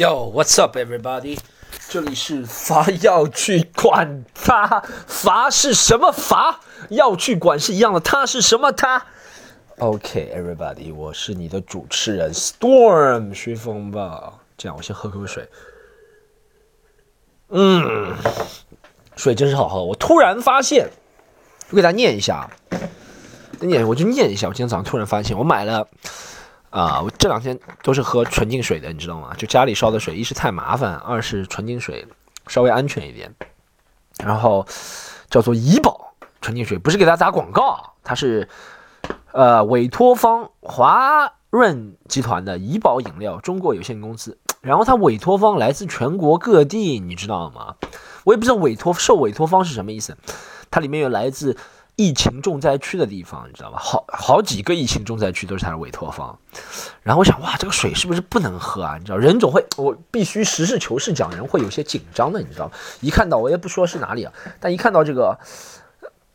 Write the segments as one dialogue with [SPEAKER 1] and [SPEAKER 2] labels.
[SPEAKER 1] Yo, what's up, everybody？这里是罚要去管他，罚是什么罚？要去管是一样的，他是什么他？OK, everybody，我是你的主持人 Storm 徐风暴。这样，我先喝口水。嗯，水真是好喝。我突然发现，我给大家念一下，念我就念一下。我今天早上突然发现，我买了。啊，我这两天都是喝纯净水的，你知道吗？就家里烧的水，一是太麻烦，二是纯净水稍微安全一点。然后叫做怡宝纯净水，不是给大家打广告，它是呃委托方华润集团的怡宝饮料中国有限公司。然后它委托方来自全国各地，你知道吗？我也不知道委托受委托方是什么意思，它里面有来自。疫情重灾区的地方，你知道吧？好好几个疫情重灾区都是他的委托方。然后我想，哇，这个水是不是不能喝啊？你知道，人总会，我必须实事求是讲，人会有些紧张的，你知道一看到我也不说是哪里啊，但一看到这个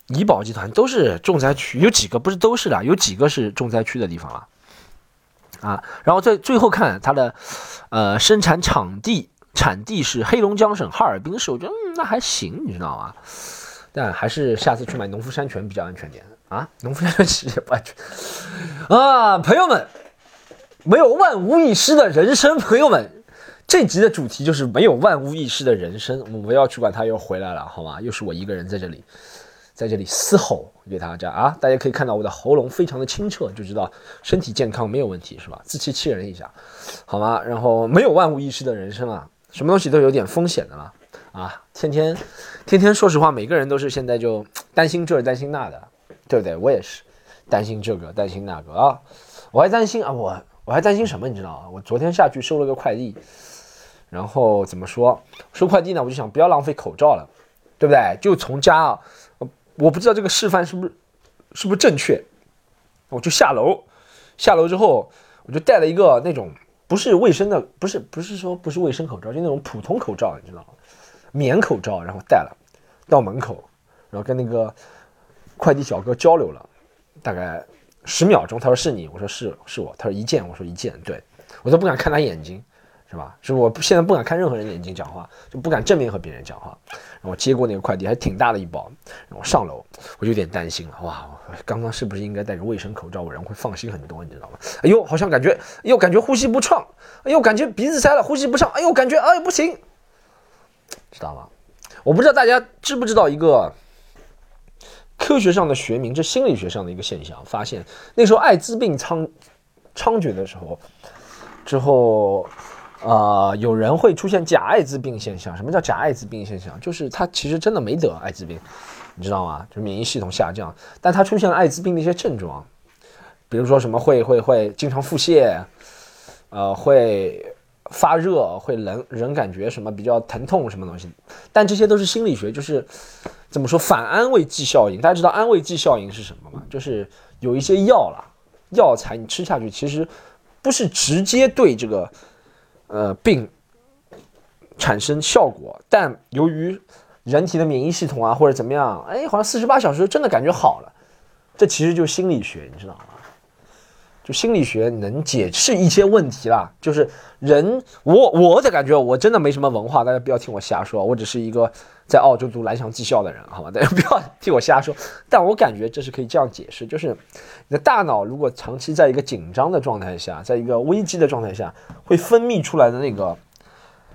[SPEAKER 1] 怡宝集团都是重灾区，有几个不是都是的，有几个是重灾区的地方了啊。然后最最后看它的呃生产场地产地是黑龙江省哈尔滨市，我觉得那还行，你知道吗？但还是下次去买农夫山泉比较安全点啊！农夫山泉其实也不安全啊！朋友们，没有万无一失的人生，朋友们，这集的主题就是没有万无一失的人生。我们不要去管他又回来了，好吗？又是我一个人在这里，在这里嘶吼给大家啊！大家可以看到我的喉咙非常的清澈，就知道身体健康没有问题，是吧？自欺欺人一下，好吗？然后没有万无一失的人生啊，什么东西都有点风险的了。啊，天天，天天，说实话，每个人都是现在就担心这担心那的，对不对？我也是担心这个担心那个啊，我还担心啊，我我还担心什么？你知道吗？我昨天下去收了个快递，然后怎么说收快递呢？我就想不要浪费口罩了，对不对？就从家啊，我不知道这个示范是不是是不是正确，我就下楼，下楼之后我就带了一个那种不是卫生的，不是不是说不是卫生口罩，就那种普通口罩，你知道吗？棉口罩，然后戴了，到门口，然后跟那个快递小哥交流了，大概十秒钟。他说是你，我说是是我。他说一件，我说一件。对我都不敢看他眼睛，是吧？是我现在不敢看任何人眼睛讲话，就不敢正面和别人讲话。然后接过那个快递，还挺大的一包。然后上楼，我就有点担心了。哇，刚刚是不是应该戴个卫生口罩？我人会放心很多，你知道吗？哎呦，好像感觉，哎呦，感觉呼吸不畅。哎呦，感觉鼻子塞了，呼吸不畅。哎呦，感觉，哎，不行。知道吗？我不知道大家知不知道一个科学上的学名，这心理学上的一个现象。发现那时候艾滋病猖猖獗的时候，之后啊，有人会出现假艾滋病现象。什么叫假艾滋病现象？就是他其实真的没得艾滋病，你知道吗？就免疫系统下降，但他出现了艾滋病的一些症状，比如说什么会会会经常腹泻，呃，会。发热会人人感觉什么比较疼痛什么东西，但这些都是心理学，就是怎么说反安慰剂效应。大家知道安慰剂效应是什么吗？就是有一些药啦，药材你吃下去其实不是直接对这个呃病产生效果，但由于人体的免疫系统啊或者怎么样，哎，好像四十八小时真的感觉好了，这其实就是心理学，你知道吗？就心理学能解释一些问题啦，就是人，我我的感觉，我真的没什么文化，大家不要听我瞎说，我只是一个在澳洲读蓝翔技校的人，好吗？大家不要听我瞎说，但我感觉这是可以这样解释，就是你的大脑如果长期在一个紧张的状态下，在一个危机的状态下，会分泌出来的那个，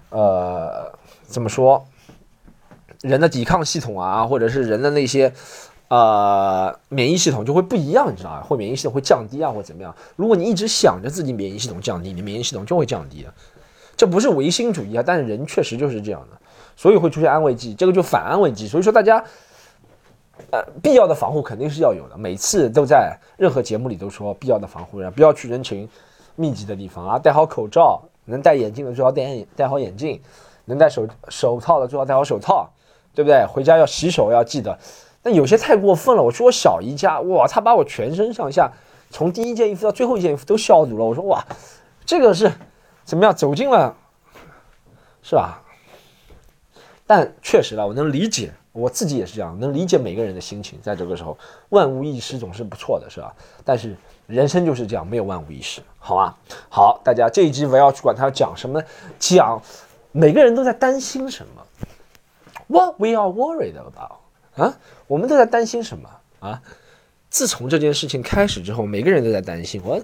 [SPEAKER 1] 呃，怎么说，人的抵抗系统啊，或者是人的那些。呃，免疫系统就会不一样，你知道吧？或免疫系统会降低啊，或怎么样？如果你一直想着自己免疫系统降低，你免疫系统就会降低的。这不是唯心主义啊，但是人确实就是这样的，所以会出现安慰剂，这个就反安慰剂。所以说大家，呃，必要的防护肯定是要有的。每次都在任何节目里都说必要的防护，不要去人群密集的地方啊，戴好口罩，能戴眼镜的最好戴眼戴好眼镜，能戴手手套的最好戴好手套，对不对？回家要洗手，要记得。但有些太过分了。我去我小姨家，哇，他把我全身上下从第一件衣服到最后一件衣服都消毒了。我说哇，这个是怎么样走进了，是吧？但确实了，我能理解我自己也是这样，能理解每个人的心情。在这个时候，万无一失总是不错的，是吧？但是人生就是这样，没有万无一失，好吧？好，大家这一集我要去管他讲什么，讲每个人都在担心什么？What we are worried about？啊，我们都在担心什么啊？自从这件事情开始之后，每个人都在担心。我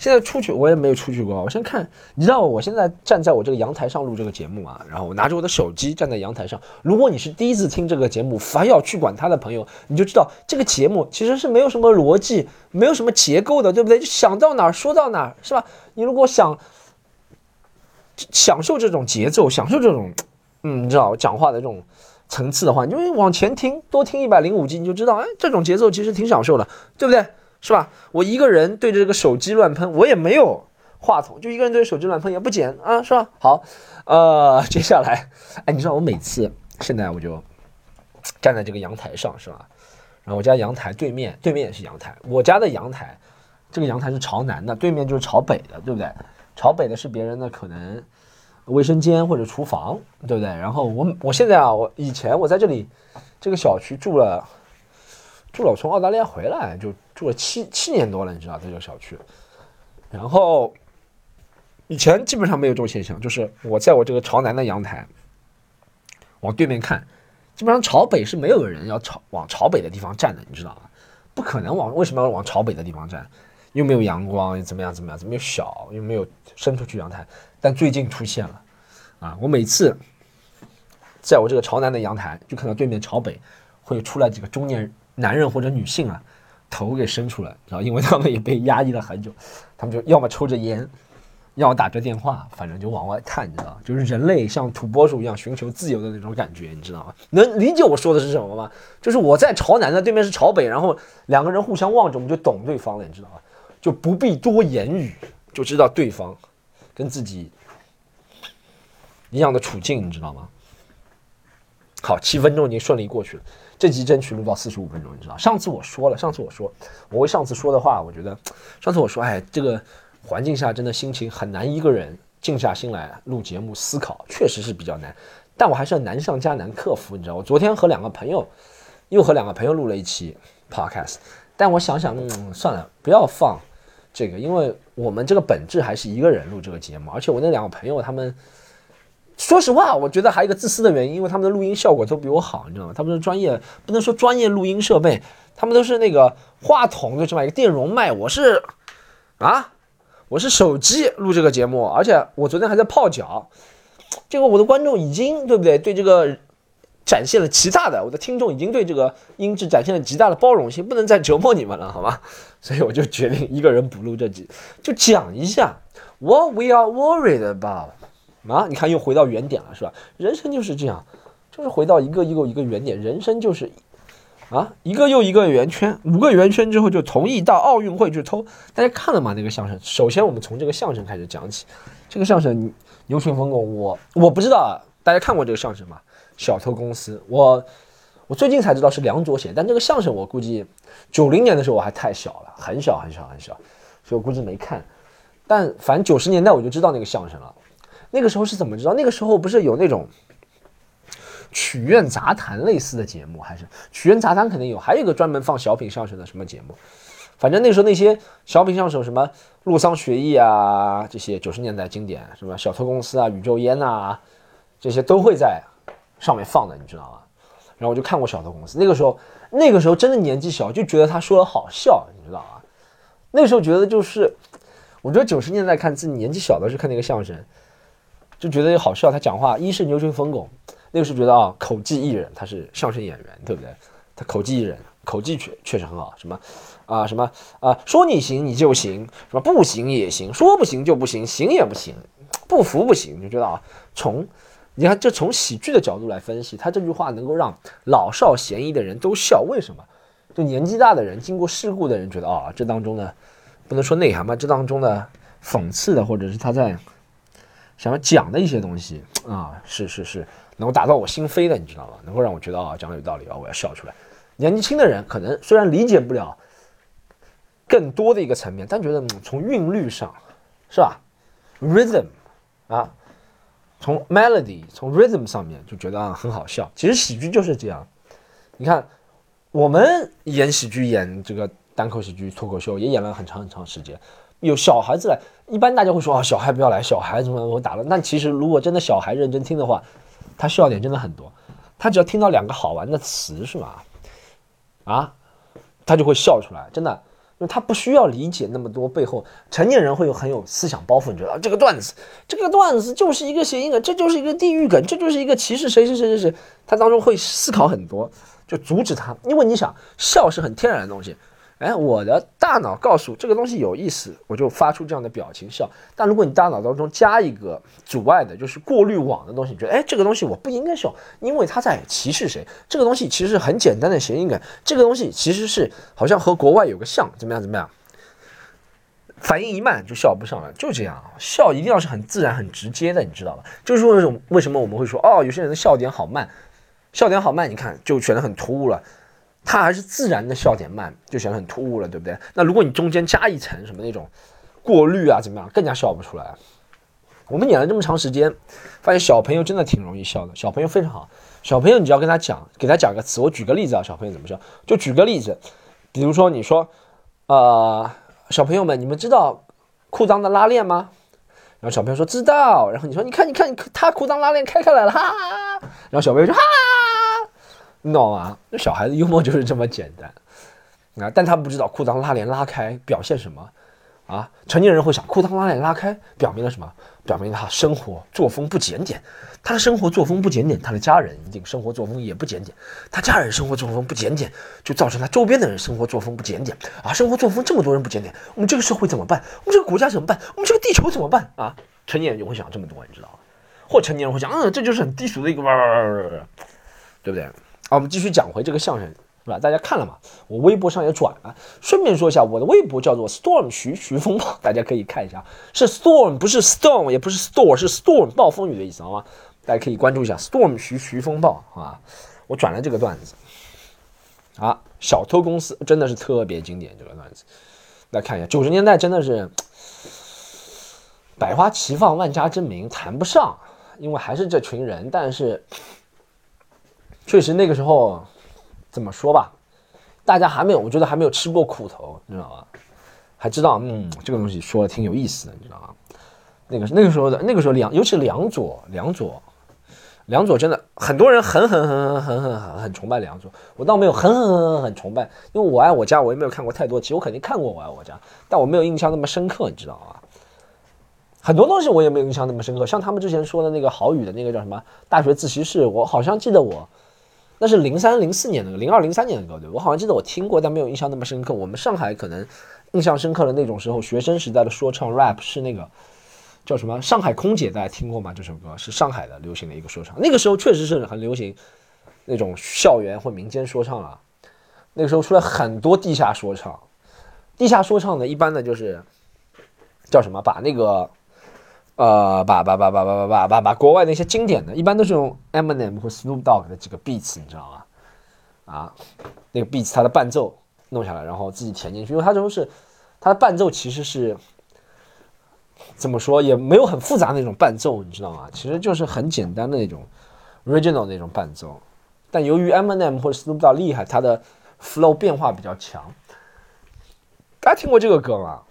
[SPEAKER 1] 现在出去，我也没有出去过。我先看，你知道，我现在站在我这个阳台上录这个节目啊，然后我拿着我的手机站在阳台上。如果你是第一次听这个节目，凡要去管他的朋友，你就知道这个节目其实是没有什么逻辑，没有什么结构的，对不对？就想到哪儿说到哪儿，是吧？你如果想享受这种节奏，享受这种，嗯，你知道讲话的这种。层次的话，你就往前听，多听一百零五集，你就知道，哎，这种节奏其实挺享受的，对不对？是吧？我一个人对着这个手机乱喷，我也没有话筒，就一个人对着手机乱喷，也不剪啊，是吧？好，呃，接下来，哎，你知道我每次现在我就站在这个阳台上，是吧？然后我家阳台对面，对面也是阳台，我家的阳台，这个阳台是朝南的，对面就是朝北的，对不对？朝北的是别人的，可能。卫生间或者厨房，对不对？然后我我现在啊，我以前我在这里这个小区住了住了，我从澳大利亚回来就住了七七年多了，你知道这个小区。然后以前基本上没有这种现象，就是我在我这个朝南的阳台往对面看，基本上朝北是没有人要朝往朝北的地方站的，你知道吗？不可能往为什么要往朝北的地方站？又没有阳光，又怎么样怎么样？怎么又小，又没有伸出去阳台？但最近出现了，啊！我每次在我这个朝南的阳台，就看到对面朝北会出来几个中年男人或者女性啊，头给伸出来，然后因为他们也被压抑了很久，他们就要么抽着烟，要么打着电话，反正就往外看，你知道就是人类像土拨鼠一样寻求自由的那种感觉，你知道吗？能理解我说的是什么吗？就是我在朝南的，对面是朝北，然后两个人互相望着，我们就懂对方了，你知道吗？就不必多言语，就知道对方。跟自己一样的处境，你知道吗？好，七分钟已经顺利过去了，这集争取录到四十五分钟，你知道？上次我说了，上次我说，我为上次说的话，我觉得上次我说，哎，这个环境下真的心情很难，一个人静下心来录节目思考，确实是比较难。但我还是要难上加难克服，你知道？我昨天和两个朋友又和两个朋友录了一期 podcast，但我想想，嗯，算了，不要放。这个，因为我们这个本质还是一个人录这个节目，而且我那两个朋友他们，说实话，我觉得还有一个自私的原因，因为他们的录音效果都比我好，你知道吗？他们是专业，不能说专业录音设备，他们都是那个话筒最起码一个电容麦，我是啊，我是手机录这个节目，而且我昨天还在泡脚，这个我的观众已经对不对？对这个。展现了极大的，我的听众已经对这个音质展现了极大的包容性，不能再折磨你们了，好吗？所以我就决定一个人补录这集，就讲一下 What we are worried about 啊！你看又回到原点了，是吧？人生就是这样，就是回到一个一个一个原点，人生就是啊，一个又一个圆圈，五个圆圈之后就同意到奥运会去偷。大家看了吗？那个相声？首先我们从这个相声开始讲起，这个相声牛群疯狗，我我不知道啊大家看过这个相声吗？小偷公司，我我最近才知道是梁左写，但这个相声我估计九零年的时候我还太小了，很小很小很小，所以我估计没看。但反正九十年代我就知道那个相声了。那个时候是怎么知道？那个时候不是有那种曲苑杂谈类似的节目，还是曲苑杂谈肯定有，还有一个专门放小品相声的什么节目？反正那时候那些小品相声，什么陆桑学艺啊，这些九十年代经典，什么小偷公司啊、宇宙烟呐，这些都会在。上面放的，你知道吗？然后我就看过小偷公司，那个时候，那个时候真的年纪小，就觉得他说的好笑，你知道吗？那个时候觉得就是，我觉得九十年代看自己年纪小的时候看那个相声，就觉得好笑。他讲话一是牛群疯狗，那个时候觉得啊，口技艺人，他是相声演员，对不对？他口技艺人，口技确确实很好。什么啊什么啊，说你行你就行，什么不行也行，说不行就不行，行也不行，不服不行，就知道啊，从。你看，这从喜剧的角度来分析，他这句话能够让老少咸宜的人都笑。为什么？就年纪大的人、经过事故的人觉得啊，这当中呢，不能说内涵吧，这当中的讽刺的，或者是他在想要讲的一些东西啊，是是是，能够打到我心扉的，你知道吗？能够让我觉得啊，讲的有道理啊，我要笑出来。年纪轻的人可能虽然理解不了更多的一个层面，但觉得从韵律上，是吧？Rhythm 啊。从 melody 从 rhythm 上面就觉得啊很好笑，其实喜剧就是这样，你看，我们演喜剧、演这个单口喜剧、脱口秀，也演了很长很长时间。有小孩子来，一般大家会说啊，小孩不要来，小孩怎么我打了。但其实如果真的小孩认真听的话，他笑点真的很多。他只要听到两个好玩的词，是吧？啊，他就会笑出来，真的。他不需要理解那么多背后，成年人会有很有思想包袱，你知道这个段子，这个段子就是一个谐音梗，这就是一个地域梗，这就是一个歧视谁谁谁谁谁，他当中会思考很多，就阻止他。因为你想，笑是很天然的东西。哎，我的大脑告诉这个东西有意思，我就发出这样的表情笑。但如果你大脑当中加一个阻碍的，就是过滤网的东西，你觉得哎，这个东西我不应该笑，因为他在歧视谁？这个东西其实很简单的谐音梗，这个东西其实是好像和国外有个像，怎么样怎么样？反应一慢就笑不上来，就这样，笑一定要是很自然、很直接的，你知道吧？就是为什么为什么我们会说哦，有些人的笑点好慢，笑点好慢，你看就显得很突兀了。他还是自然的笑点慢，就显得很突兀了，对不对？那如果你中间加一层什么那种过滤啊，怎么样，更加笑不出来。我们演了这么长时间，发现小朋友真的挺容易笑的，小朋友非常好。小朋友，你只要跟他讲，给他讲个词，我举个例子啊，小朋友怎么笑？就举个例子，比如说你说，呃，小朋友们，你们知道裤裆的拉链吗？然后小朋友说知道，然后你说，你看，你看，他裤裆拉链开开来了，哈，然后小朋友就哈。你懂吗？那小孩子幽默就是这么简单啊！但他不知道裤裆拉链拉开表现什么啊？成年人会想，裤裆拉链拉开表明了什么？表明他生活作风不检点。他的生活作风不检点，他的家人一定生活作风也不检点。他家人生活作风不检点，就造成他周边的人生活作风不检点啊！生活作风这么多人不检点，我们这个社会怎么办？我们这个国家怎么办？我们这个地球怎么办啊？成年人就会想这么多，你知道吗？或成年人会想，嗯，这就是很低俗的一个，对不对？啊，我们继续讲回这个相声，是吧？大家看了吗？我微博上也转了。顺便说一下，我的微博叫做 Storm 徐徐风暴，大家可以看一下，是 Storm 不是 Storm，也不是 Store，是 Storm 暴风雨的意思，好吗？大家可以关注一下 Storm 徐徐风暴，好吧？我转了这个段子。啊，小偷公司真的是特别经典，这个段子，来看一下，九十年代真的是百花齐放，万家争鸣，谈不上，因为还是这群人，但是。确实，那个时候怎么说吧，大家还没有，我觉得还没有吃过苦头，你知道吧？还知道，嗯，这个东西说的挺有意思的，你知道吗？那个那个时候的那个时候梁，尤其梁左，梁左，梁左真的很多人很很很很很很很崇拜梁左，我倒没有很很很很很崇拜，因为我爱我家我也没有看过太多集，我肯定看过我爱我家，但我没有印象那么深刻，你知道吗？很多东西我也没有印象那么深刻，像他们之前说的那个郝宇的那个叫什么大学自习室，我好像记得我。那是零三零四年的歌，零二零三年的歌，对我好像记得我听过，但没有印象那么深刻。我们上海可能印象深刻的那种时候，学生时代的说唱 rap 是那个叫什么？上海空姐，大家听过吗？这首歌是上海的流行的一个说唱，那个时候确实是很流行那种校园或民间说唱了。那个时候出来很多地下说唱，地下说唱呢，一般的就是叫什么？把那个。呃，把把把把把把把把把国外那些经典的，一般都是用 Eminem 或 Snoop Dogg 的几个 beats，你知道吗？啊，那个 beats 它的伴奏弄下来，然后自己填进去，因为它都是它的伴奏其实是怎么说，也没有很复杂那种伴奏，你知道吗？其实就是很简单的那种 original 那种伴奏，但由于 Eminem 或者 Snoop Dogg 厉害，它的 flow 变化比较强。大家听过这个歌吗？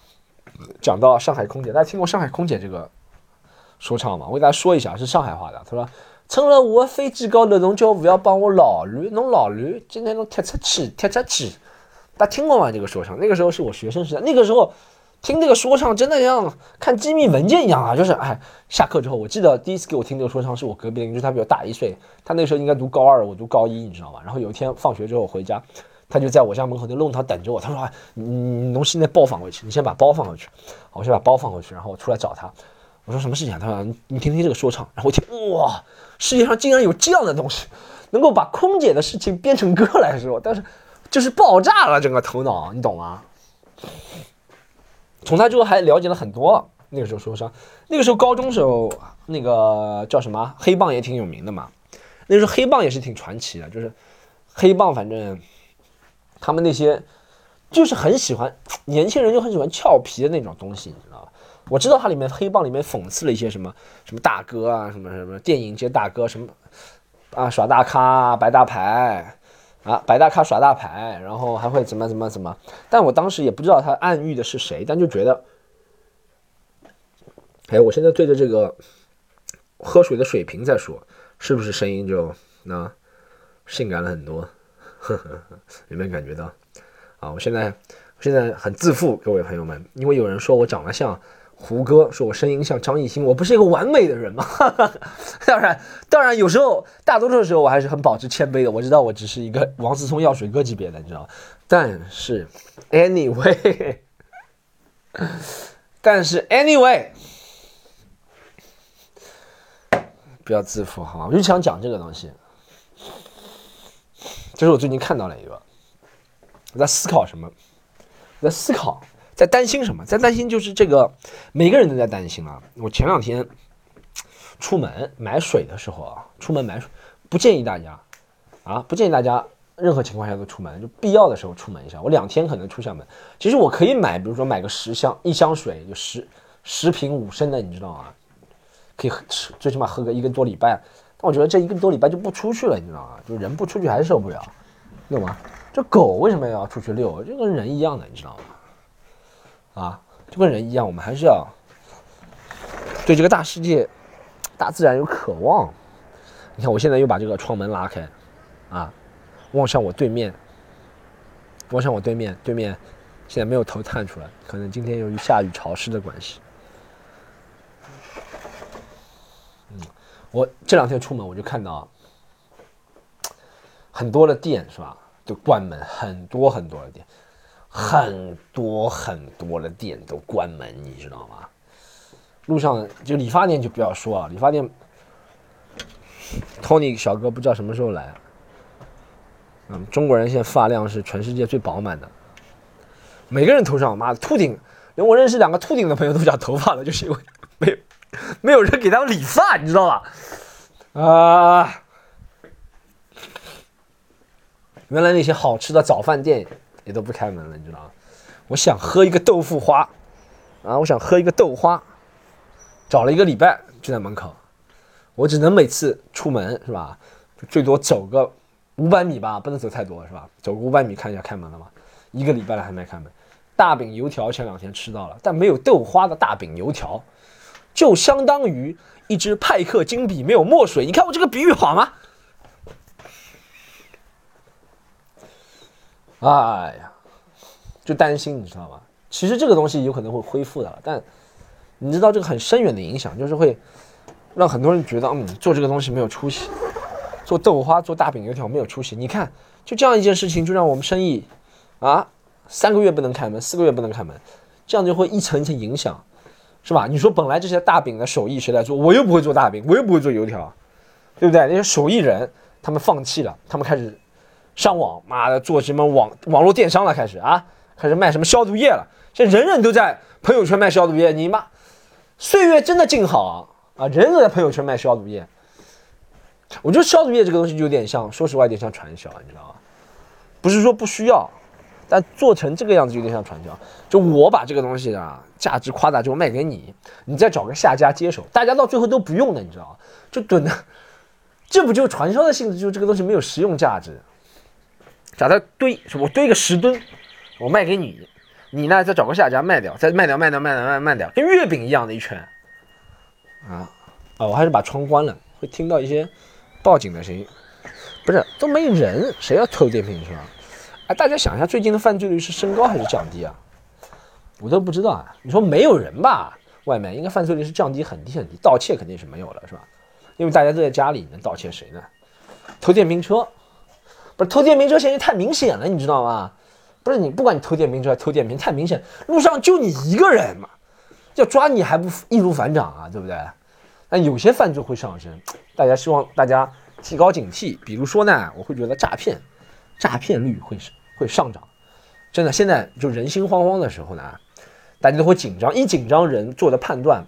[SPEAKER 1] 讲到上海空姐，大家听过上海空姐这个？说唱嘛，我给大家说一下，是上海话的。他说：“乘了我飞机高头，侬叫不要帮我老驴，侬老驴今天侬踢出去，踢出去。”大家听过吗？这个说唱，那个时候是我学生时代，那个时候听这个说唱真的像看机密文件一样啊！就是哎，下课之后，我记得第一次给我听这个说唱是我隔壁邻居，他比我大一岁，他那时候应该读高二，我读高一，你知道吗？然后有一天放学之后回家，他就在我家门口那弄堂等着我。他说：“啊，你侬现在包放回去，你先把包放回去。”我先把包放回去，然后我出来找他。我说什么事情啊？他说你你听听这个说唱，然后我听哇，世界上竟然有这样的东西，能够把空姐的事情编成歌来说，但是就是爆炸了整个头脑，你懂吗？从他之后还了解了很多。那个时候说唱，那个时候高中时候那个叫什么黑棒也挺有名的嘛。那时候黑棒也是挺传奇的，就是黑棒反正他们那些就是很喜欢年轻人就很喜欢俏皮的那种东西，你知道吧？我知道它里面黑帮里面讽刺了一些什么什么大哥啊，什么什么电影界大哥什么啊耍大咖白大牌啊，摆大咖耍大牌，然后还会怎么怎么怎么。但我当时也不知道他暗喻的是谁，但就觉得，哎，我现在对着这个喝水的水瓶在说，是不是声音就那性感了很多？呵 呵有没有感觉到？啊，我现在现在很自负，各位朋友们，因为有人说我长得像。胡歌说：“我声音像张艺兴，我不是一个完美的人吗？当然，当然，有时候，大多数的时候，我还是很保持谦卑的。我知道我只是一个王思聪药水哥级别的，你知道吗但是，anyway，但是 anyway，不要自负，好吗？我就想讲这个东西。这是我最近看到了一个，我在思考什么？我在思考。”在担心什么？在担心就是这个，每个人都在担心啊。我前两天出门买水的时候啊，出门买水不建议大家啊，不建议大家任何情况下都出门，就必要的时候出门一下。我两天可能出下门，其实我可以买，比如说买个十箱一箱水，就十十瓶五升的，你知道吗？可以吃，最起码喝个一个多礼拜。但我觉得这一个多礼拜就不出去了，你知道吗？就人不出去还是受不了，懂吗？这狗为什么要出去遛？就跟人一样的，你知道吗？啊，就跟人一样，我们还是要对这个大世界、大自然有渴望。你看，我现在又把这个窗门拉开，啊，望向我对面，望向我对面，对面现在没有头探出来，可能今天由于下雨潮湿的关系。嗯，我这两天出门我就看到很多的店是吧，就关门，很多很多的店。很多很多的店都关门，你知道吗？路上就理发店就不要说啊，理发店，Tony 小哥不知道什么时候来。嗯，中国人现在发量是全世界最饱满的，每个人头上，妈的秃顶，连我认识两个秃顶的朋友都长头发了，就是因为没有没有人给他们理发，你知道吧？啊，原来那些好吃的早饭店。也都不开门了，你知道吗？我想喝一个豆腐花，啊，我想喝一个豆花，找了一个礼拜就在门口，我只能每次出门是吧，就最多走个五百米吧，不能走太多是吧？走个五百米看一下开门了吗？一个礼拜了还没开门。大饼油条前两天吃到了，但没有豆花的大饼油条，就相当于一支派克金笔没有墨水。你看我这个比喻好吗？哎呀，就担心，你知道吗？其实这个东西有可能会恢复的，但你知道这个很深远的影响，就是会让很多人觉得，嗯，做这个东西没有出息，做豆花、做大饼油条没有出息。你看，就这样一件事情，就让我们生意啊，三个月不能开门，四个月不能开门，这样就会一层一层影响，是吧？你说本来这些大饼的手艺谁来做？我又不会做大饼，我又不会做油条，对不对？那些手艺人他们放弃了，他们开始。上网，妈的，做什么网网络电商了？开始啊，开始卖什么消毒液了？现在人人都在朋友圈卖消毒液，你妈，岁月真的静好啊啊！人人都在朋友圈卖消毒液。我觉得消毒液这个东西有点像，说实话有点像传销，你知道吗？不是说不需要，但做成这个样子有点像传销。就我把这个东西啊价值夸大之后卖给你，你再找个下家接手，大家到最后都不用的，你知道吗？就囤的，这不就传销的性质？就是这个东西没有实用价值。找他堆，我堆个十吨，我卖给你，你呢再找个下家卖掉，再卖掉卖掉卖掉卖卖掉，跟月饼一样的一圈。啊啊！我还是把窗关了，会听到一些报警的声音。不是都没人，谁要偷电瓶车？哎，大家想一下，最近的犯罪率是升高还是降低啊？我都不知道啊。你说没有人吧？外面应该犯罪率是降低很低很低，盗窃肯定是没有了，是吧？因为大家都在家里，能盗窃谁呢？偷电瓶车。不是偷电瓶车嫌疑太明显了，你知道吗？不是你，不管你偷电瓶车、偷电瓶，太明显，路上就你一个人嘛，要抓你还不易如反掌啊，对不对？但有些犯罪会上升，大家希望大家提高警惕。比如说呢，我会觉得诈骗，诈骗率会会上涨。真的，现在就人心慌慌的时候呢，大家都会紧张，一紧张人做的判断，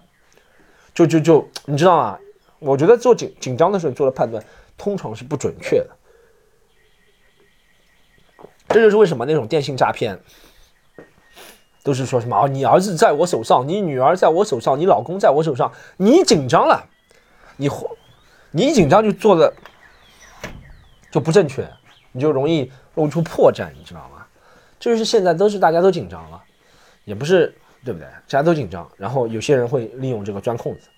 [SPEAKER 1] 就就就你知道吗？我觉得做紧紧张的时候做的判断通常是不准确的。这就是为什么那种电信诈骗都是说什么啊？你儿子在我手上，你女儿在我手上，你老公在我手上，你紧张了，你你一紧张就做的就不正确，你就容易露出破绽，你知道吗？这就是现在都是大家都紧张了，也不是对不对？大家都紧张，然后有些人会利用这个钻空子。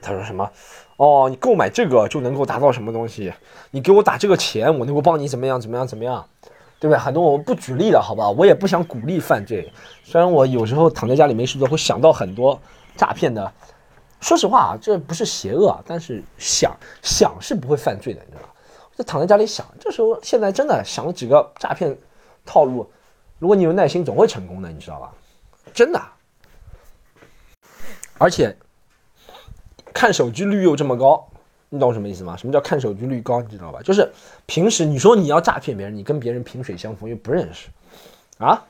[SPEAKER 1] 他说什么？哦，你购买这个就能够达到什么东西？你给我打这个钱，我能够帮你怎么样怎么样怎么样，对不对？很多我们不举例了，好吧？我也不想鼓励犯罪，虽然我有时候躺在家里没事做，会想到很多诈骗的。说实话啊，这不是邪恶啊，但是想想是不会犯罪的，你知道吧？就躺在家里想，这时候现在真的想了几个诈骗套路，如果你有耐心，总会成功的，你知道吧？真的，而且看手机率又这么高，你懂什么意思吗？什么叫看手机率高？你知道吧？就是平时你说你要诈骗别人，你跟别人萍水相逢又不认识，啊，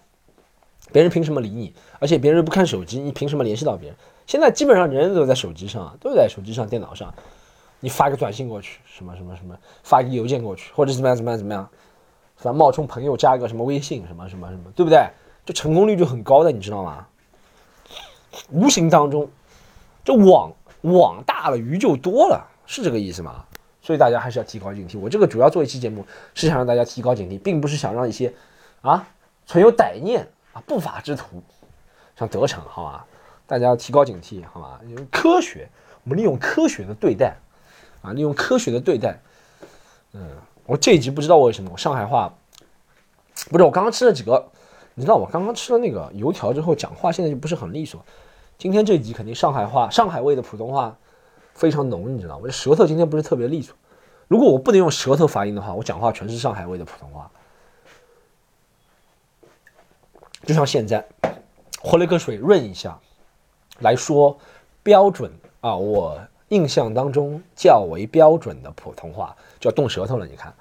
[SPEAKER 1] 别人凭什么理你？而且别人又不看手机，你凭什么联系到别人？现在基本上人人都在手机上，都在手机上、电脑上，你发个短信过去，什么什么什么，发个邮件过去，或者怎么样怎么样怎么样，反正冒充朋友加个什么微信，什么什么什么，对不对？这成功率就很高的，你知道吗？无形当中，这网网大了，鱼就多了，是这个意思吗？所以大家还是要提高警惕。我这个主要做一期节目，是想让大家提高警惕，并不是想让一些啊存有歹念啊不法之徒想得逞，好吧？大家要提高警惕，好吧？用科学，我们利用科学的对待，啊，利用科学的对待。嗯，我这一集不知道为什么，我上海话不是我刚刚吃了几个，你知道我刚刚吃了那个油条之后，讲话现在就不是很利索。今天这一集肯定上海话、上海味的普通话非常浓，你知道我舌头今天不是特别利索。如果我不能用舌头发音的话，我讲话全是上海味的普通话。就像现在，喝了一个水润一下。来说标准啊，我印象当中较为标准的普通话就要动舌头了。你看，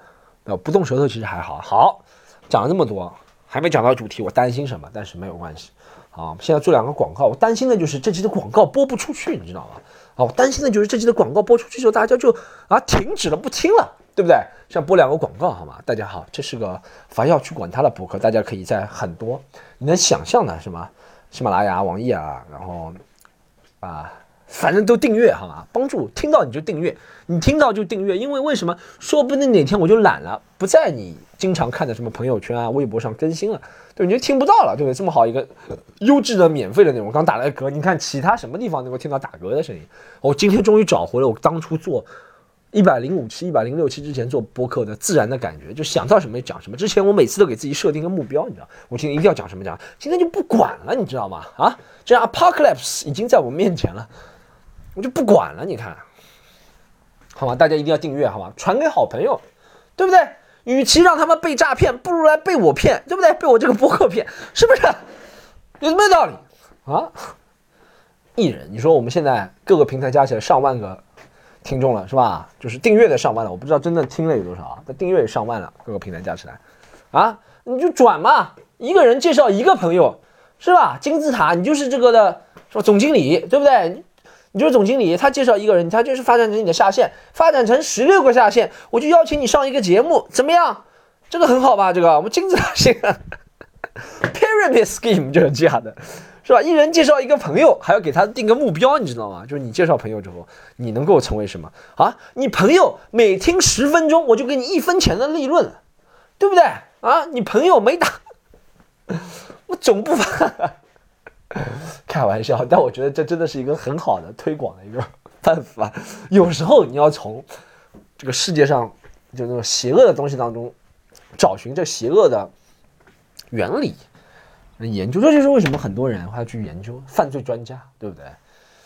[SPEAKER 1] 呃，不动舌头其实还好。好，讲了这么多，还没讲到主题，我担心什么？但是没有关系。好，现在做两个广告，我担心的就是这期的广告播不出去，你知道吗？啊，我担心的就是这期的广告播出去之后，大家就啊停止了，不听了，对不对？像播两个广告，好吗？大家好，这是个凡要去管它的博客，大家可以在很多你能想象的，什么喜马拉雅、网易啊，然后。啊，反正都订阅好吗？帮助听到你就订阅，你听到就订阅，因为为什么？说不定哪天我就懒了，不在你经常看的什么朋友圈啊、微博上更新了，对，你就听不到了，对不对？这么好一个优质的免费的内容，我刚打了个嗝，你看其他什么地方能够听到打嗝的声音？我今天终于找回了我当初做。一百零五期、一百零六期之前做播客的自然的感觉，就想到什么讲什么。之前我每次都给自己设定个目标，你知道，我今天一定要讲什么讲，今天就不管了，你知道吗？啊，这样 apocalypse 已经在我面前了，我就不管了。你看，好吗？大家一定要订阅，好吗？传给好朋友，对不对？与其让他们被诈骗，不如来被我骗，对不对？被我这个播客骗，是不是？有没有道理啊？艺人，你说我们现在各个平台加起来上万个。听众了是吧？就是订阅的上万了，我不知道真的听了有多少啊。但订阅也上万了，各个平台加起来，啊，你就转嘛，一个人介绍一个朋友，是吧？金字塔，你就是这个的，是吧？总经理，对不对？你就是总经理，他介绍一个人，他就是发展成你的下线，发展成十六个下线，我就邀请你上一个节目，怎么样？这个很好吧？这个我们金字塔型 pyramid scheme 就是这样的。是吧？一人介绍一个朋友，还要给他定个目标，你知道吗？就是你介绍朋友之后，你能够成为什么啊？你朋友每听十分钟，我就给你一分钱的利润，对不对啊？你朋友没打，我总不发，开玩笑。但我觉得这真的是一个很好的推广的一个办法。有时候你要从这个世界上就那种邪恶的东西当中找寻这邪恶的原理。研究，这就是为什么很多人还要去研究犯罪专家，对不对？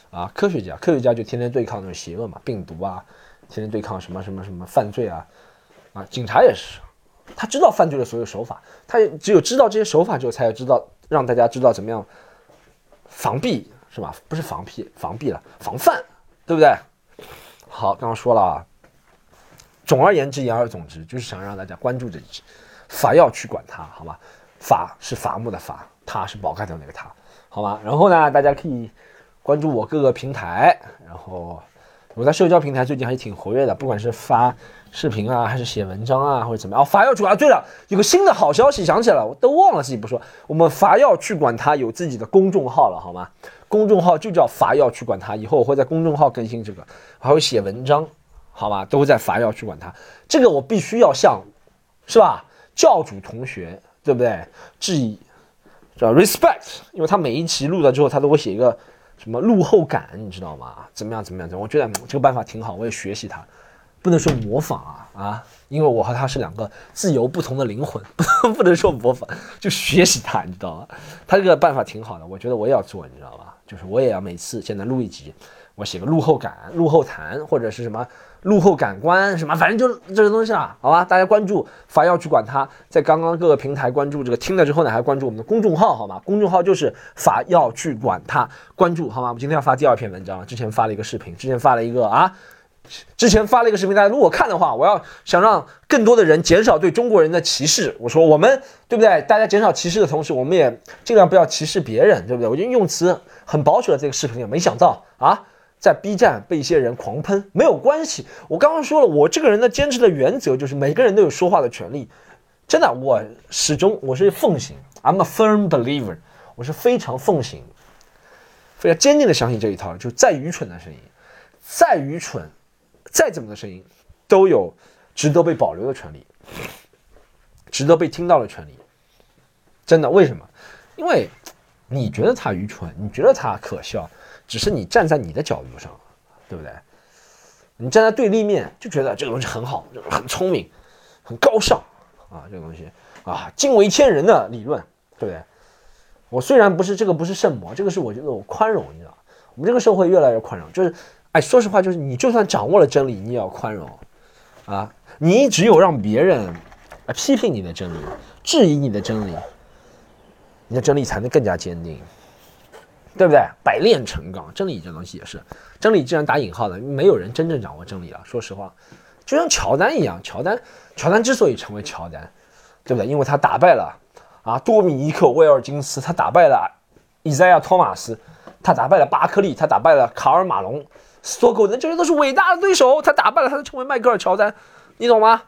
[SPEAKER 1] 啊，科学家，科学家就天天对抗那种邪恶嘛，病毒啊，天天对抗什么什么什么犯罪啊，啊，警察也是，他知道犯罪的所有手法，他也只有知道这些手法之后，才知道让大家知道怎么样防避，是吧？不是防避，防避了，防范，对不对？好，刚刚说了啊，总而言之，言而总之，就是想让大家关注这一支，法要去管它，好吧？法是伐木的伐，他是宝盖头那个他，好吧？然后呢，大家可以关注我各个平台，然后我在社交平台最近还是挺活跃的，不管是发视频啊，还是写文章啊，或者怎么样。伐要主啊，对了，有个新的好消息，想起来了，我都忘了自己不说，我们伐要去管他有自己的公众号了，好吗？公众号就叫伐要去管他，以后我会在公众号更新这个，还会写文章，好吧？都在伐要去管他，这个我必须要向。是吧？教主同学，对不对？致以叫 respect，因为他每一期录了之后，他都会写一个什么录后感，你知道吗？怎么样？怎么样？怎么样？我觉得这个办法挺好，我也学习他，不能说模仿啊啊，因为我和他是两个自由不同的灵魂，不能说模仿，就学习他，你知道吗？他这个办法挺好的，我觉得我也要做，你知道吧？就是我也要每次现在录一集，我写个录后感、录后谈或者是什么。录后感官什么，反正就这个东西啊，好吧，大家关注，法要去管它，在刚刚各个平台关注这个听了之后呢，还关注我们的公众号，好吗？公众号就是法要去管它，关注好吗？我今天要发第二篇文章，之前发了一个视频，之前发了一个啊，之前发了一个视频，大家如果看的话，我要想让更多的人减少对中国人的歧视，我说我们对不对？大家减少歧视的同时，我们也尽量不要歧视别人，对不对？我觉得用词很保守的这个视频，没想到啊。在 B 站被一些人狂喷没有关系，我刚刚说了，我这个人的坚持的原则就是每个人都有说话的权利，真的，我始终我是奉行，I'm a firm believer，我是非常奉行，非常坚定的相信这一套，就再愚蠢的声音，再愚蠢，再怎么的声音，都有值得被保留的权利，值得被听到的权利，真的，为什么？因为你觉得他愚蠢，你觉得他可笑。只是你站在你的角度上，对不对？你站在对立面就觉得这个东西很好，很聪明，很高尚啊，这个东西啊，惊为天人的理论，对不对？我虽然不是这个不是圣魔，这个是我觉得我宽容，你知道我们这个社会越来越宽容，就是哎，说实话，就是你就算掌握了真理，你也要宽容啊。你只有让别人啊批评你的真理，质疑你的真理，你的真理才能更加坚定。对不对？百炼成钢，真理这东西也是，真理既然打引号的，没有人真正掌握真理了。说实话，就像乔丹一样，乔丹，乔丹之所以成为乔丹，对不对？因为他打败了啊多米尼克威尔金斯，他打败了伊赛亚托马斯，他打败了巴克利，他打败了卡尔马龙，所有的这些都是伟大的对手，他打败了，他就成为迈克尔乔丹，你懂吗？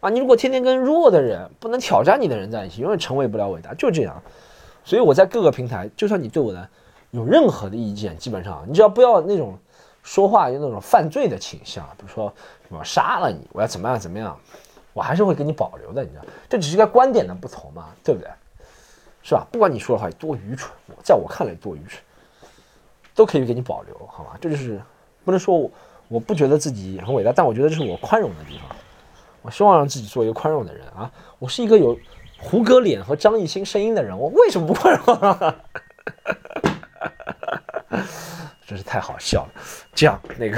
[SPEAKER 1] 啊，你如果天天跟弱的人、不能挑战你的人在一起，永远成为不了伟大，就这样。所以我在各个平台，就算你对我的有任何的意见，基本上你只要不要那种说话有那种犯罪的倾向，比如说什么杀了你，我要怎么样怎么样，我还是会给你保留的，你知道，这只是个观点的不同嘛，对不对？是吧？不管你说的话有多愚蠢，在我看来多愚蠢，都可以给你保留，好吧？这就是不能说我我不觉得自己很伟大，但我觉得这是我宽容的地方，我希望让自己做一个宽容的人啊，我是一个有。胡歌脸和张艺兴声音的人，我为什么不宽容啊？真是太好笑了。这样，那个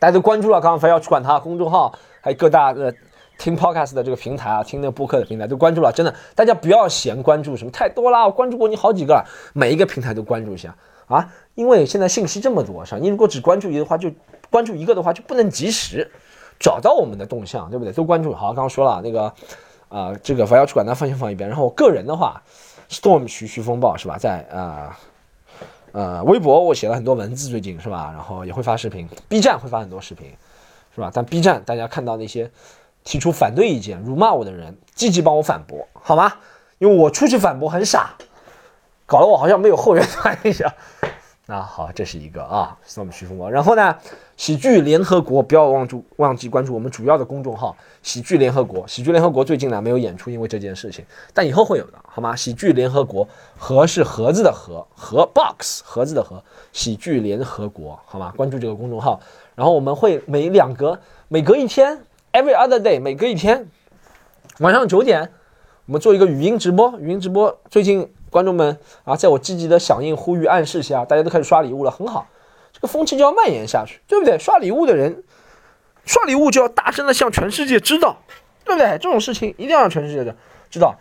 [SPEAKER 1] 大家都关注了，刚刚非要去管他公众号，还有各大的听 podcast 的这个平台啊，听那个播客的平台都关注了。真的，大家不要嫌关注什么太多啦，我关注过你好几个，每一个平台都关注一下啊。因为现在信息这么多，是吧？你如果只关注一个的话，就关注一个的话，就不能及时找到我们的动向，对不对？都关注好。刚刚说了那个。啊，这个不要去管它，放先放一边。然后我个人的话，storm 徐徐风暴是吧？在啊呃微博我写了很多文字，最近是吧？然后也会发视频，B 站会发很多视频，是吧？但 B 站大家看到那些提出反对意见、辱骂我的人，积极帮我反驳，好吗？因为我出去反驳很傻，搞得我好像没有后援团一样。那好，这是一个啊，storm 徐风暴。然后呢？喜剧联合国，不要忘注忘记关注我们主要的公众号“喜剧联合国”。喜剧联合国最近呢没有演出，因为这件事情，但以后会有的，好吗？喜剧联合国，盒是盒子的盒，盒 box 盒子的盒，喜剧联合国，好吗？关注这个公众号，然后我们会每两隔每隔一天，every other day，每隔一天晚上九点，我们做一个语音直播。语音直播，最近观众们啊，在我积极的响应、呼吁、暗示下，大家都开始刷礼物了，很好。这个风气就要蔓延下去，对不对？刷礼物的人，刷礼物就要大声的向全世界知道，对不对？这种事情一定要让全世界的知道。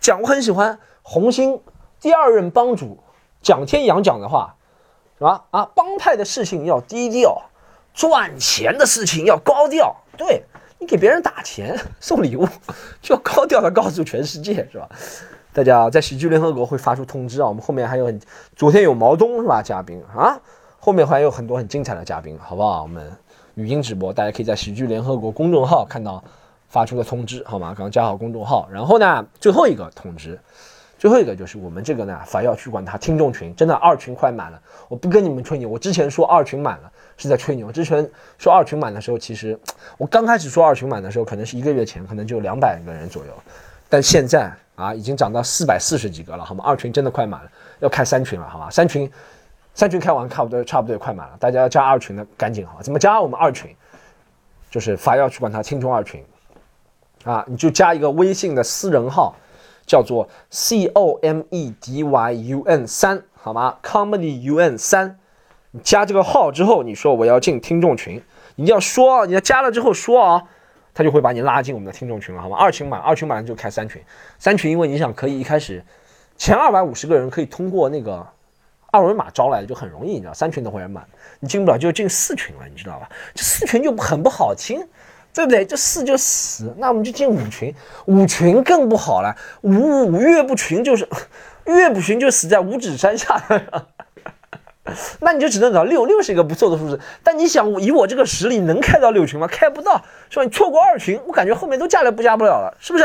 [SPEAKER 1] 讲我很喜欢红星第二任帮主蒋天阳讲的话，是吧？啊，帮派的事情要低调，赚钱的事情要高调。对你给别人打钱 送礼物，就要高调的告诉全世界，是吧？大家在喜剧联合国会发出通知啊，我们后面还有很，昨天有毛东是吧？嘉宾啊。后面还有很多很精彩的嘉宾，好不好？我们语音直播，大家可以在喜剧联合国公众号看到发出的通知，好吗？刚加好公众号，然后呢，最后一个通知，最后一个就是我们这个呢，法要去管它听众群，真的二群快满了，我不跟你们吹牛，我之前说二群满了，是在吹牛。之前说二群满的时候，其实 我刚开始说二群满的时候，可能是一个月前，可能就两百个人左右，但现在啊，已经涨到四百四十几个了，好吗？二群真的快满了，要开三群了，好吧？三群，三群开完，差不多差不多也快满了，大家要加二群的赶紧好，怎么加我们二群？就是法要去管他听众二群，啊，你就加一个微信的私人号，叫做 C O M E D Y U N 三，好吗？Comedy U N 三，你加这个号之后，你说我要进听众群，你要说，你要加了之后说啊，他就会把你拉进我们的听众群了，好吗？二群满，二群满了就开三群，三群因为你想可以一开始前二百五十个人可以通过那个二维码招来的就很容易，你知道，三群都会员满。你进不了就进四群了，你知道吧？这四群就很不好听，对不对？这四就死，那我们就进五群，五群更不好了。五五岳不群就是 岳不群就死在五指山下，那你就只能找六六是一个不错的数字。但你想以我这个实力能开到六群吗？开不到，是吧？你错过二群，我感觉后面都加了不加不了了，是不是？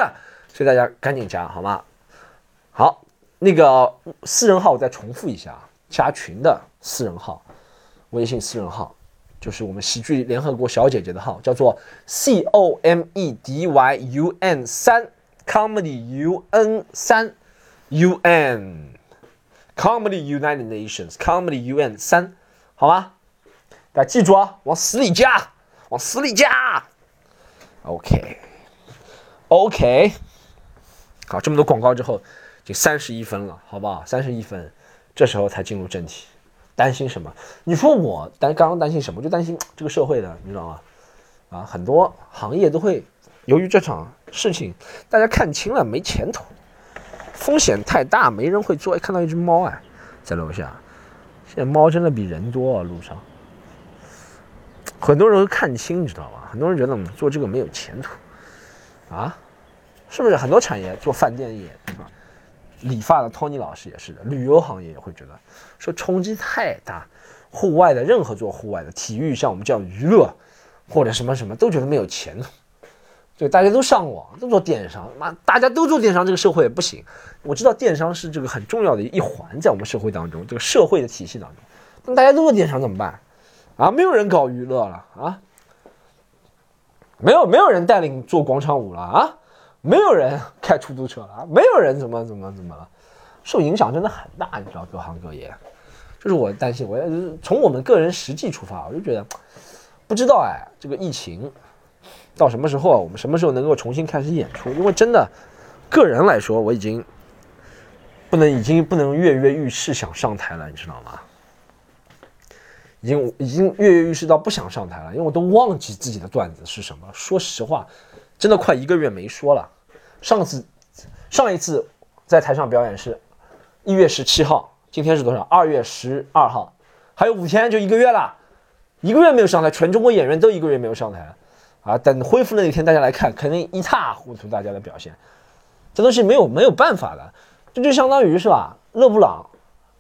[SPEAKER 1] 所以大家赶紧加好吗？好，那个私人号我再重复一下，加群的私人号。微信私人号就是我们喜剧联合国小姐姐的号，叫做 C O M E D Y U N 三 Comedy U N 三 U N Comedy United Nations Comedy U N 三，好吗？大家记住啊，往死里加，往死里加。OK OK，好，这么多广告之后，就三十一分了，好不好？三十一分，这时候才进入正题。担心什么？你说我担刚刚担心什么？就担心这个社会的，你知道吗？啊，很多行业都会由于这场事情，大家看清了没前途，风险太大，没人会做。看到一只猫啊，在楼下，现在猫真的比人多啊，路上，很多人会看清，你知道吗？很多人觉得我们做这个没有前途，啊，是不是？很多产业做饭店业，理发的托尼老师也是的，旅游行业也会觉得说冲击太大，户外的任何做户外的体育，像我们叫娱乐或者什么什么，都觉得没有前途。对，大家都上网，都做电商，妈，大家都做电商，这个社会也不行。我知道电商是这个很重要的一环，在我们社会当中，这个社会的体系当中，那大家都做电商怎么办？啊，没有人搞娱乐了啊，没有没有人带领做广场舞了啊。没有人 开出租车了啊，没有人怎么怎么怎么了，受影响真的很大，你知道各行各业，这是我担心。我从我们个人实际出发，我就觉得不知道哎，这个疫情到什么时候啊？我们什么时候能够重新开始演出？因为真的，个人来说，我已经不能已经不能跃跃欲试想上台了，你知道吗？已经已经跃跃欲试到不想上台了，因为我都忘记自己的段子是什么。说实话。真的快一个月没说了。上次上一次在台上表演是一月十七号，今天是多少？二月十二号，还有五天就一个月了，一个月没有上台，全中国演员都一个月没有上台啊！等恢复那一天大家来看，肯定一塌糊涂。大家的表现，这东西没有没有办法的，这就相当于是吧？勒布朗，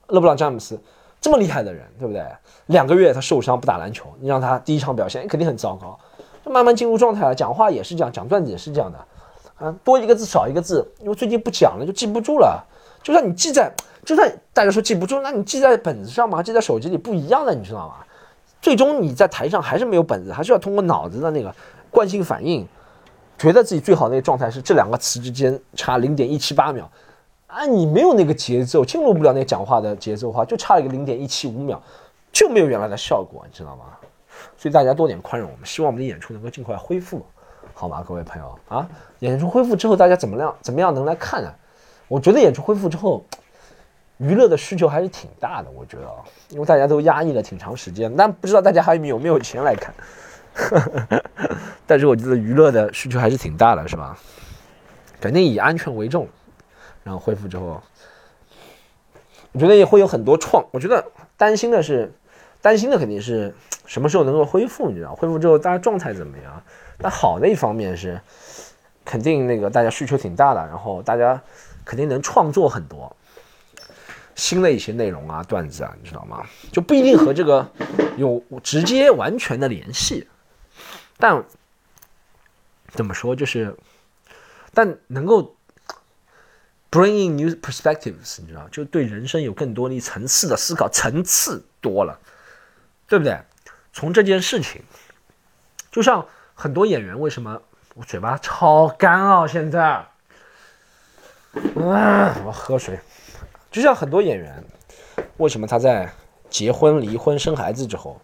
[SPEAKER 1] 勒布朗詹姆斯这么厉害的人，对不对？两个月他受伤不打篮球，你让他第一场表现肯定很糟糕。就慢慢进入状态了，讲话也是这样，讲段子也是这样的，啊，多一个字少一个字，因为最近不讲了就记不住了。就算你记在，就算大家说记不住，那你记在本子上嘛，记在手机里不一样的，你知道吗？最终你在台上还是没有本子，还是要通过脑子的那个惯性反应，觉得自己最好那个状态是这两个词之间差零点一七八秒，啊，你没有那个节奏，进入不了那讲话的节奏的话，就差了一个零点一七五秒，就没有原来的效果，你知道吗？所以大家多点宽容，我们希望我们的演出能够尽快恢复，好吗，各位朋友啊？演出恢复之后，大家怎么样？怎么样能来看呢？我觉得演出恢复之后，娱乐的需求还是挺大的。我觉得，因为大家都压抑了挺长时间，但不知道大家还有没有钱来看。但是我觉得娱乐的需求还是挺大的，是吧？肯定以安全为重。然后恢复之后，我觉得也会有很多创。我觉得担心的是。担心的肯定是 什么时候能够恢复，你知道？恢复之后大家状态怎么样？那好的一方面是，肯定那个大家需求挺大的，然后大家肯定能创作很多新的一些内容啊、段子啊，你知道吗？就不一定和这个有直接完全的联系，但怎么说就是，但能够 bringing new perspectives，你知道，就对人生有更多的层次的思考，层次多了。对不对？从这件事情，就像很多演员为什么我嘴巴超干啊？现在，嗯，我喝水。就像很多演员，为什么他在结婚、离婚、生孩子之后，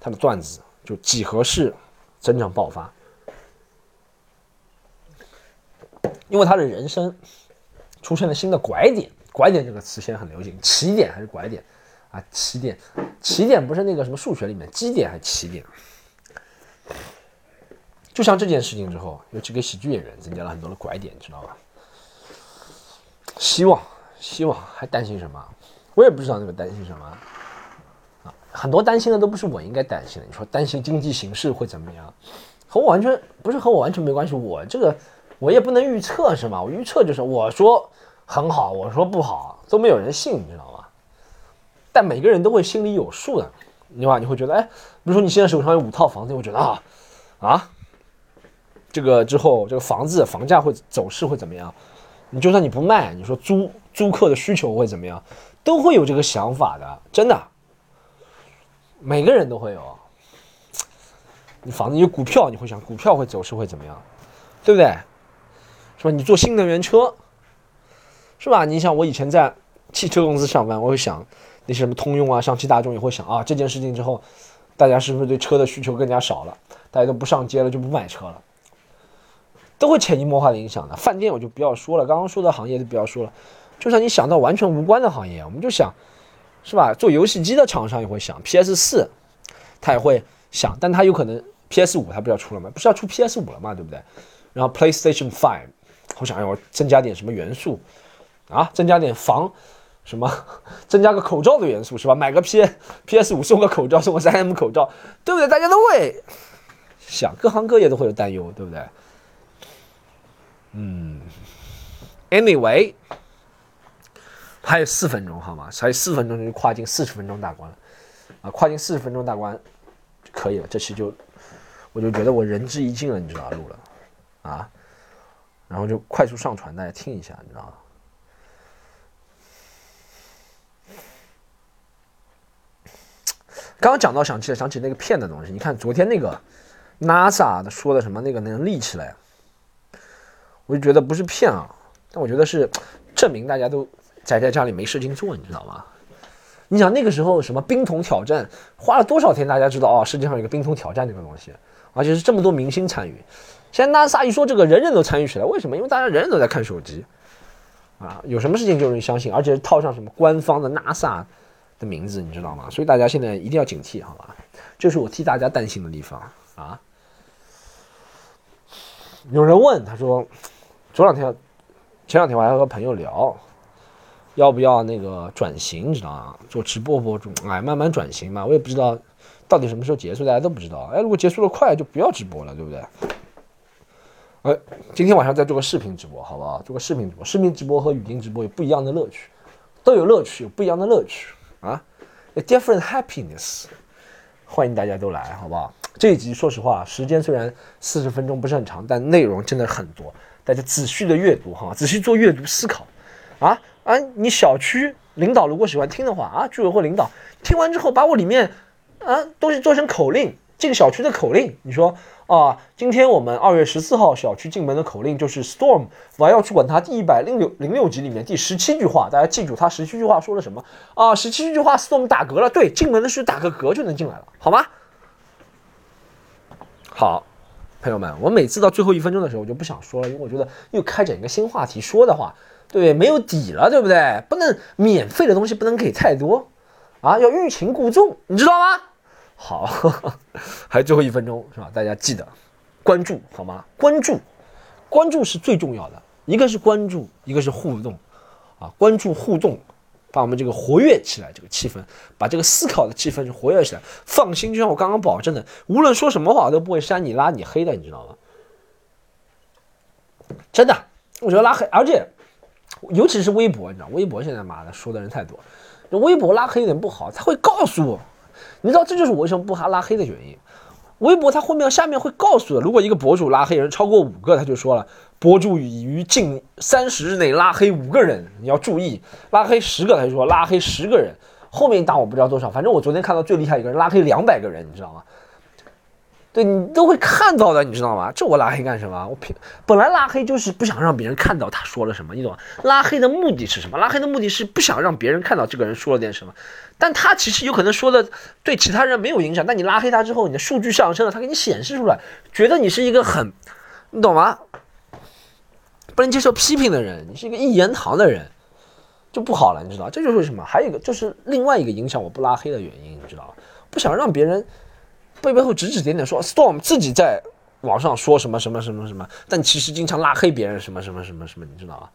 [SPEAKER 1] 他的段子就几何式增长爆发？因为他的人生出现了新的拐点。拐点这个词现在很流行，起点还是拐点啊？起点，起点不是那个什么数学里面基点还是起点？就像这件事情之后，有几个喜剧演员增加了很多的拐点，知道吧？希望。希望还担心什么？我也不知道那个担心什么。很多担心的都不是我应该担心的。你说担心经济形势会怎么样，和我完全不是和我完全没关系。我这个我也不能预测是吗？我预测就是我说很好，我说不好都没有人信，你知道吗？但每个人都会心里有数的，对吧？你会觉得，哎，比如说你现在手上有五套房子，会觉得啊啊，这个之后这个房子房价会走势会怎么样？你就算你不卖，你说租。租客的需求会怎么样，都会有这个想法的，真的，每个人都会有。你房子有股票，你会想股票会走势会怎么样，对不对？是吧？你做新能源车，是吧？你想我以前在汽车公司上班，我会想那些什么通用啊、上汽大众也会想啊，这件事情之后，大家是不是对车的需求更加少了？大家都不上街了，就不买车了，都会潜移默化的影响的。饭店我就不要说了，刚刚说的行业就不要说了。就算你想到完全无关的行业，我们就想，是吧？做游戏机的厂商也会想 PS 四，他也会想，但他有可能 PS 五他不是要出了吗？不是要出 PS 五了吗？对不对？然后 PlayStation Five，我想要增加点什么元素啊？增加点防什么？增加个口罩的元素是吧？买个 P PS 五送个口罩，送个三 M 口罩，对不对？大家都会想，各行各业都会有担忧，对不对？嗯，Anyway。还有四分钟，好吗？还有四分钟就跨进四十分钟大关了，啊，跨进四十分钟大关就可以了。这期就我就觉得我仁至义尽了，你知道，录了啊，然后就快速上传，大家听一下，你知道吗？刚刚讲到想起来想起那个骗的东西，你看昨天那个 NASA 的说的什么那个能立起来，我就觉得不是骗啊，但我觉得是证明大家都。宅在家里没事情做，你知道吗？你想那个时候什么冰桶挑战，花了多少天？大家知道哦，世界上有个冰桶挑战这个东西，而且是这么多明星参与。现在 NASA 一说这个，人人都参与起来，为什么？因为大家人人都在看手机啊，有什么事情就容易相信，而且套上什么官方的 NASA 的名字，你知道吗？所以大家现在一定要警惕，好吧？这是我替大家担心的地方啊。有人问他说，昨两天、前两天我还和朋友聊。要不要那个转型，你知道啊？做直播博主，哎，慢慢转型嘛。我也不知道到底什么时候结束，大家都不知道。哎，如果结束的快，就不要直播了，对不对？哎，今天晚上再做个视频直播，好不好？做个视频直播，视频直播和语音直播有不一样的乐趣，都有乐趣，有不一样的乐趣啊 different happiness。欢迎大家都来，好不好？这一集说实话，时间虽然四十分钟不是很长，但内容真的很多，大家仔细的阅读哈，仔细做阅读思考啊。啊，你小区领导如果喜欢听的话啊，居委会领导听完之后，把我里面啊东西做成口令，进小区的口令。你说啊，今天我们二月十四号小区进门的口令就是 Storm，我要去管它第一百零六零六集里面第十七句话，大家记住它十七句话说了什么啊？十七句话 Storm 打嗝了，对，进门的时候打个嗝就能进来了，好吗？好，朋友们，我每次到最后一分钟的时候，我就不想说了，因为我觉得又开展一个新话题说的话。对，没有底了，对不对？不能免费的东西不能给太多，啊，要欲擒故纵，你知道吗？好，还有最后一分钟是吧？大家记得关注好吗？关注，关注是最重要的，一个是关注，一个是互动，啊，关注互动，把我们这个活跃起来，这个气氛，把这个思考的气氛是活跃起来。放心，就像我刚刚保证的，无论说什么话我都不会删你、拉你黑的，你知道吗？真的，我觉得拉黑，而且。尤其是微博，你知道，微博现在妈的说的人太多，微博拉黑有点不好，他会告诉我，你知道这就是我为什么不哈拉黑的原因。微博它后面下面会告诉的，如果一个博主拉黑人超过五个，他就说了，博主已于近三十日内拉黑五个人，你要注意，拉黑十个他就说拉黑十个人后面一档我不知道多少，反正我昨天看到最厉害一个人拉黑两百个人，你知道吗？对你都会看到的，你知道吗？这我拉黑干什么？我平本来拉黑就是不想让别人看到他说了什么，你懂吗？拉黑的目的是什么？拉黑的目的是不想让别人看到这个人说了点什么，但他其实有可能说的对其他人没有影响，但你拉黑他之后，你的数据上升了，他给你显示出来，觉得你是一个很，你懂吗？不能接受批评的人，你是一个一言堂的人，就不好了，你知道？这就是为什么？还有一个就是另外一个影响我不拉黑的原因，你知道吗？不想让别人。背背后指指点点说，Storm 自己在网上说什么什么什么什么，但其实经常拉黑别人什么什么什么什么，你知道吗？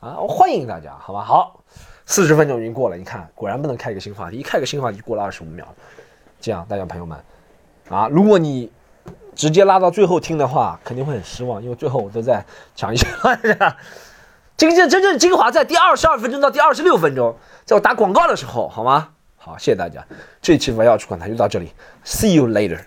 [SPEAKER 1] 啊，我欢迎大家，好吧？好，四十分钟已经过了，你看，果然不能开个新话题，一开个新话题过了二十五秒，这样大家朋友们，啊，如果你直接拉到最后听的话，肯定会很失望，因为最后我都在讲一些，真正真正精华在第二十二分钟到第二十六分钟，在我打广告的时候，好吗？好，谢谢大家，这一期我要出观台就到这里，See you later。